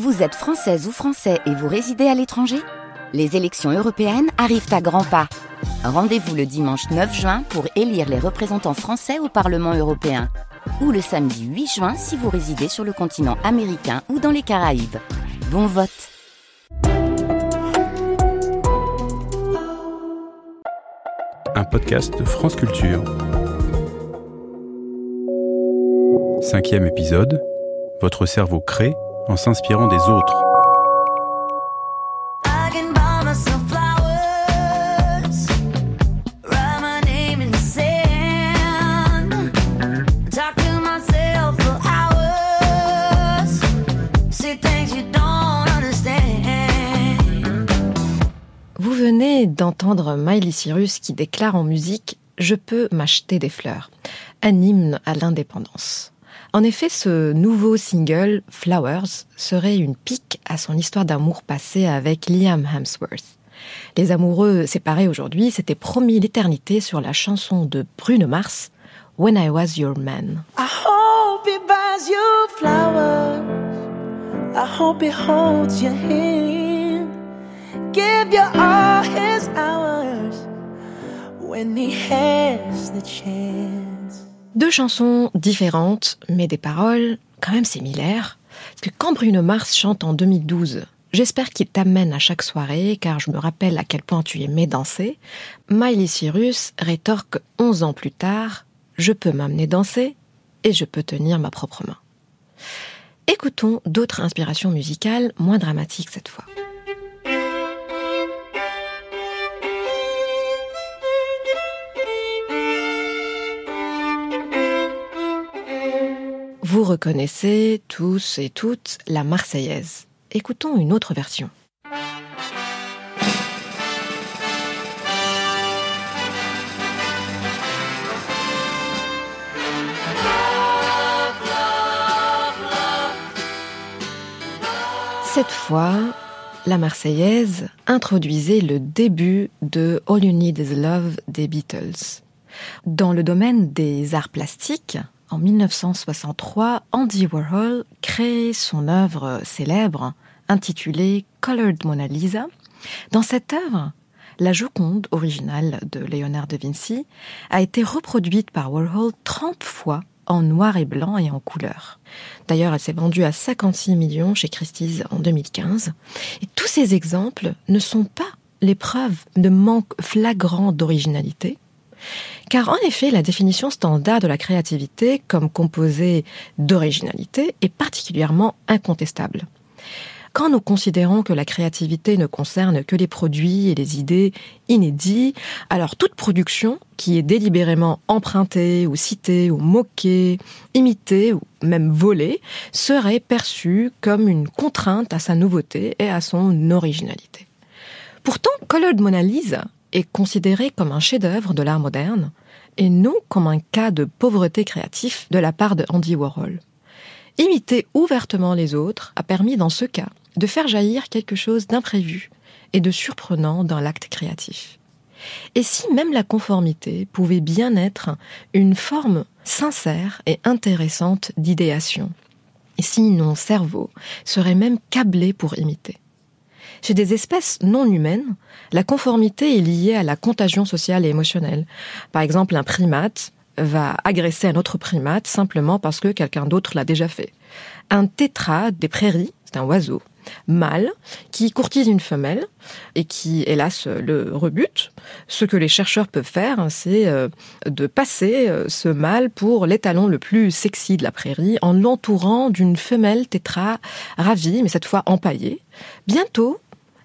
Vous êtes française ou français et vous résidez à l'étranger? Les élections européennes arrivent à grands pas. Rendez-vous le dimanche 9 juin pour élire les représentants français au Parlement européen. Ou le samedi 8 juin si vous résidez sur le continent américain ou dans les Caraïbes. Bon vote Un podcast de France Culture. Cinquième épisode. Votre cerveau crée en s'inspirant des autres. Vous venez d'entendre Miley Cyrus qui déclare en musique Je peux m'acheter des fleurs, un hymne à l'indépendance. En effet, ce nouveau single, Flowers, serait une pique à son histoire d'amour passée avec Liam Hemsworth. Les amoureux séparés aujourd'hui s'étaient promis l'éternité sur la chanson de Bruno Mars, When I Was Your Man. I hope buys you flowers. I hope holds. Give you all his hours when he has the chance. Deux chansons différentes, mais des paroles quand même similaires. Parce que quand Bruno Mars chante en 2012 J'espère qu'il t'amène à chaque soirée, car je me rappelle à quel point tu aimais danser. Miley Cyrus rétorque 11 ans plus tard Je peux m'amener danser et je peux tenir ma propre main. Écoutons d'autres inspirations musicales moins dramatiques cette fois. Vous reconnaissez tous et toutes la Marseillaise. Écoutons une autre version. Cette fois, la Marseillaise introduisait le début de All You Need Is Love des Beatles. Dans le domaine des arts plastiques, en 1963, Andy Warhol crée son œuvre célèbre intitulée Colored Mona Lisa. Dans cette œuvre, la Joconde originale de Léonard de Vinci a été reproduite par Warhol 30 fois en noir et blanc et en couleur. D'ailleurs, elle s'est vendue à 56 millions chez Christie's en 2015. Et tous ces exemples ne sont pas les preuves de manque flagrant d'originalité, car en effet, la définition standard de la créativité comme composée d'originalité est particulièrement incontestable. Quand nous considérons que la créativité ne concerne que les produits et les idées inédits, alors toute production qui est délibérément empruntée ou citée ou moquée, imitée ou même volée serait perçue comme une contrainte à sa nouveauté et à son originalité. Pourtant, Colored Mona Lisa est considéré comme un chef-d'œuvre de l'art moderne et non comme un cas de pauvreté créatif de la part de Andy Warhol. Imiter ouvertement les autres a permis dans ce cas de faire jaillir quelque chose d'imprévu et de surprenant dans l'acte créatif. Et si même la conformité pouvait bien être une forme sincère et intéressante d'idéation, si nos cerveaux seraient même câblés pour imiter. Chez des espèces non humaines, la conformité est liée à la contagion sociale et émotionnelle. Par exemple, un primate va agresser un autre primate simplement parce que quelqu'un d'autre l'a déjà fait. Un tétra des prairies, c'est un oiseau, mâle qui courtise une femelle et qui, hélas, le rebute. Ce que les chercheurs peuvent faire, c'est euh, de passer euh, ce mâle pour l'étalon le plus sexy de la prairie en l'entourant d'une femelle tétra ravie, mais cette fois empaillée. Bientôt,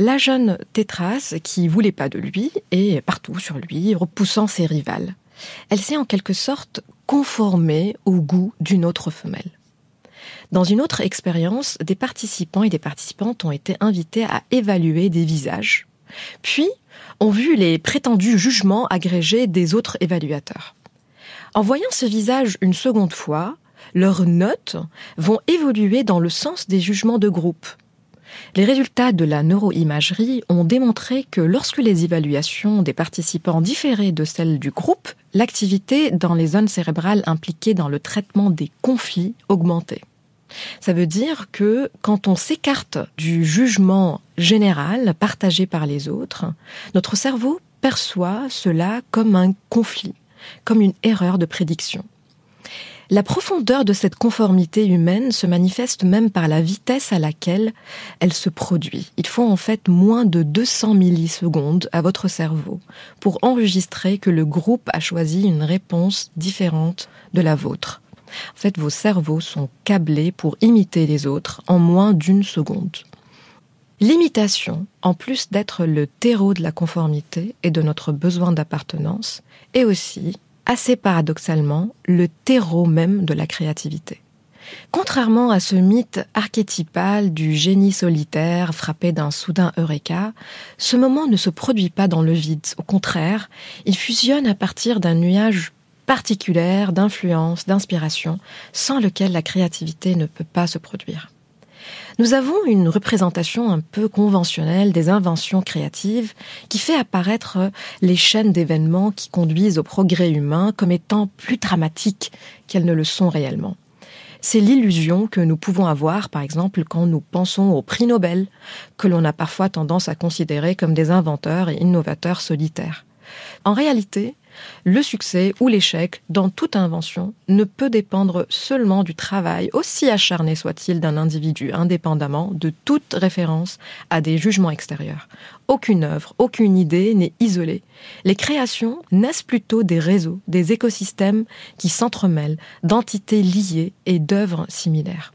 la jeune tétras qui voulait pas de lui est partout sur lui, repoussant ses rivales. Elle s'est en quelque sorte conformée au goût d'une autre femelle. Dans une autre expérience, des participants et des participantes ont été invités à évaluer des visages, puis ont vu les prétendus jugements agrégés des autres évaluateurs. En voyant ce visage une seconde fois, leurs notes vont évoluer dans le sens des jugements de groupe, les résultats de la neuroimagerie ont démontré que lorsque les évaluations des participants différaient de celles du groupe, l'activité dans les zones cérébrales impliquées dans le traitement des conflits augmentait. Ça veut dire que quand on s'écarte du jugement général partagé par les autres, notre cerveau perçoit cela comme un conflit, comme une erreur de prédiction. La profondeur de cette conformité humaine se manifeste même par la vitesse à laquelle elle se produit. Il faut en fait moins de 200 millisecondes à votre cerveau pour enregistrer que le groupe a choisi une réponse différente de la vôtre. En fait, vos cerveaux sont câblés pour imiter les autres en moins d'une seconde. L'imitation, en plus d'être le terreau de la conformité et de notre besoin d'appartenance, est aussi, assez paradoxalement, le terreau même de la créativité. Contrairement à ce mythe archétypal du génie solitaire frappé d'un soudain eureka, ce moment ne se produit pas dans le vide. Au contraire, il fusionne à partir d'un nuage particulière d'influence, d'inspiration, sans lequel la créativité ne peut pas se produire. Nous avons une représentation un peu conventionnelle des inventions créatives qui fait apparaître les chaînes d'événements qui conduisent au progrès humain comme étant plus dramatiques qu'elles ne le sont réellement. C'est l'illusion que nous pouvons avoir, par exemple, quand nous pensons aux prix Nobel, que l'on a parfois tendance à considérer comme des inventeurs et innovateurs solitaires. En réalité, le succès ou l'échec dans toute invention ne peut dépendre seulement du travail, aussi acharné soit-il, d'un individu, indépendamment de toute référence à des jugements extérieurs. Aucune œuvre, aucune idée n'est isolée. Les créations naissent plutôt des réseaux, des écosystèmes qui s'entremêlent, d'entités liées et d'œuvres similaires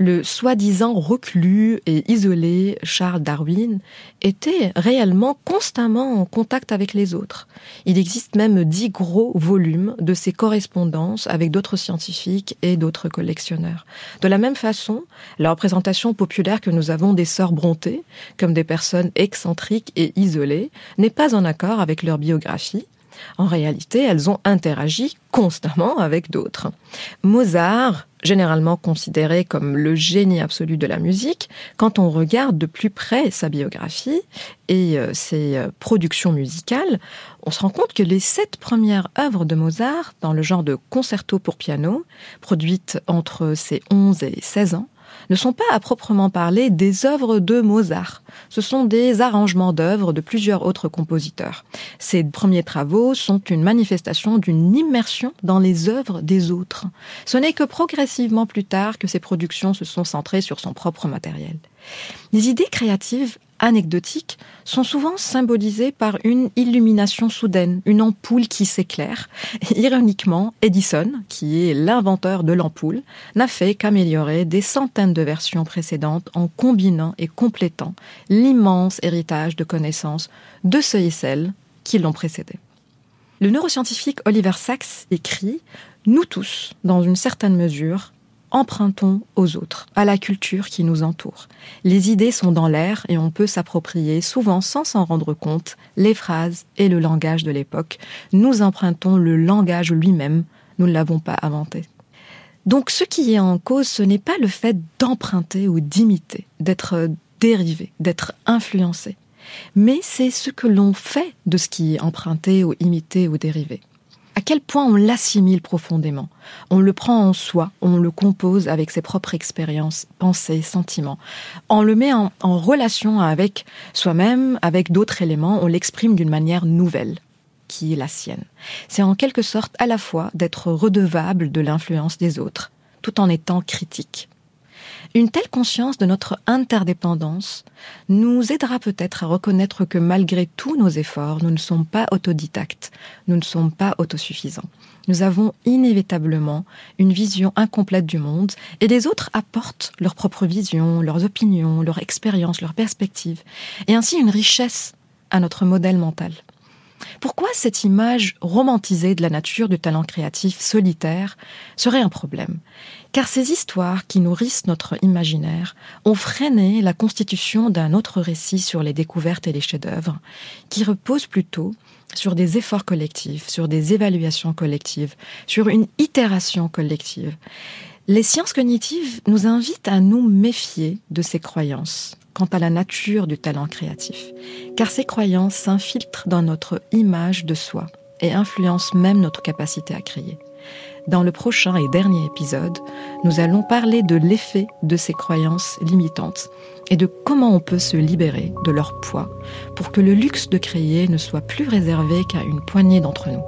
le soi-disant reclus et isolé Charles Darwin était réellement constamment en contact avec les autres. Il existe même dix gros volumes de ses correspondances avec d'autres scientifiques et d'autres collectionneurs. De la même façon, la représentation populaire que nous avons des sœurs Brontë, comme des personnes excentriques et isolées, n'est pas en accord avec leur biographie, en réalité, elles ont interagi constamment avec d'autres. Mozart, généralement considéré comme le génie absolu de la musique, quand on regarde de plus près sa biographie et euh, ses euh, productions musicales, on se rend compte que les sept premières œuvres de Mozart, dans le genre de concerto pour piano, produites entre ses 11 et 16 ans, ne sont pas à proprement parler des œuvres de Mozart. Ce sont des arrangements d'œuvres de plusieurs autres compositeurs. Ces premiers travaux sont une manifestation d'une immersion dans les œuvres des autres. Ce n'est que progressivement plus tard que ces productions se sont centrées sur son propre matériel. Les idées créatives anecdotiques sont souvent symbolisées par une illumination soudaine, une ampoule qui s'éclaire. Ironiquement, Edison, qui est l'inventeur de l'ampoule, n'a fait qu'améliorer des centaines de versions précédentes en combinant et complétant l'immense héritage de connaissances de ceux et celles qui l'ont précédé. Le neuroscientifique Oliver Sacks écrit Nous tous, dans une certaine mesure, empruntons aux autres, à la culture qui nous entoure. Les idées sont dans l'air et on peut s'approprier, souvent sans s'en rendre compte, les phrases et le langage de l'époque. Nous empruntons le langage lui-même, nous ne l'avons pas inventé. Donc ce qui est en cause, ce n'est pas le fait d'emprunter ou d'imiter, d'être dérivé, d'être influencé, mais c'est ce que l'on fait de ce qui est emprunté ou imité ou dérivé à quel point on l'assimile profondément? On le prend en soi, on le compose avec ses propres expériences, pensées, sentiments. On le met en, en relation avec soi-même, avec d'autres éléments, on l'exprime d'une manière nouvelle qui est la sienne. C'est en quelque sorte à la fois d'être redevable de l'influence des autres, tout en étant critique. Une telle conscience de notre interdépendance nous aidera peut-être à reconnaître que malgré tous nos efforts, nous ne sommes pas autodidactes, nous ne sommes pas autosuffisants. Nous avons inévitablement une vision incomplète du monde et les autres apportent leur propre vision, leurs opinions, leur expérience, leurs perspectives et ainsi une richesse à notre modèle mental. Pourquoi cette image romantisée de la nature du talent créatif solitaire serait un problème? Car ces histoires qui nourrissent notre imaginaire ont freiné la constitution d'un autre récit sur les découvertes et les chefs-d'œuvre, qui repose plutôt sur des efforts collectifs, sur des évaluations collectives, sur une itération collective. Les sciences cognitives nous invitent à nous méfier de ces croyances quant à la nature du talent créatif, car ces croyances s'infiltrent dans notre image de soi et influencent même notre capacité à créer. Dans le prochain et dernier épisode, nous allons parler de l'effet de ces croyances limitantes et de comment on peut se libérer de leur poids pour que le luxe de créer ne soit plus réservé qu'à une poignée d'entre nous.